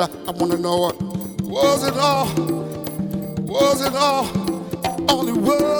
I I, wanna know, what was it all? Was it all? Only it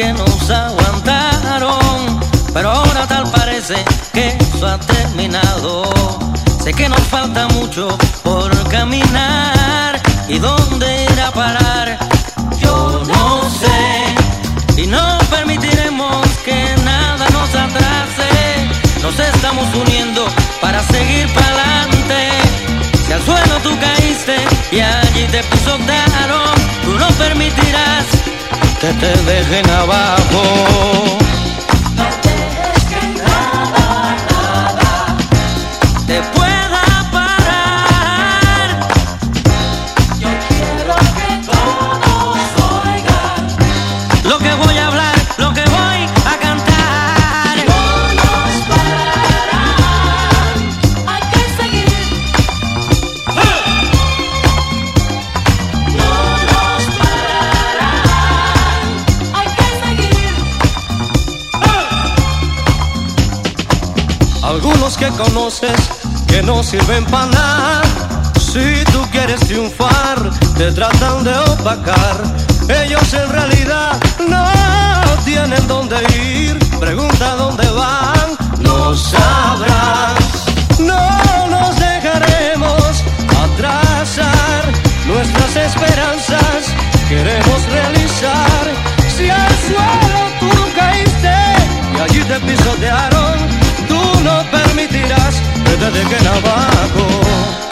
que nos aguantaron, pero ahora tal parece que eso ha terminado. Sé que nos falta mucho por caminar y dónde ir a parar. Yo no sé y no permitiremos que nada nos atrase. Nos estamos uniendo para seguir para adelante. Si al suelo tú caíste y allí te pisotearon, tú no permitirás que te dejen abajo. Que conoces que no sirven para nada. Si tú quieres triunfar, te tratan de opacar. Ellos en realidad no tienen dónde ir. Pregunta dónde van, no sabrás. No nos dejaremos atrasar nuestras esperanzas. Queremos realizar. Si al suelo tú caíste y allí te pisotearon, permitirás que te dejen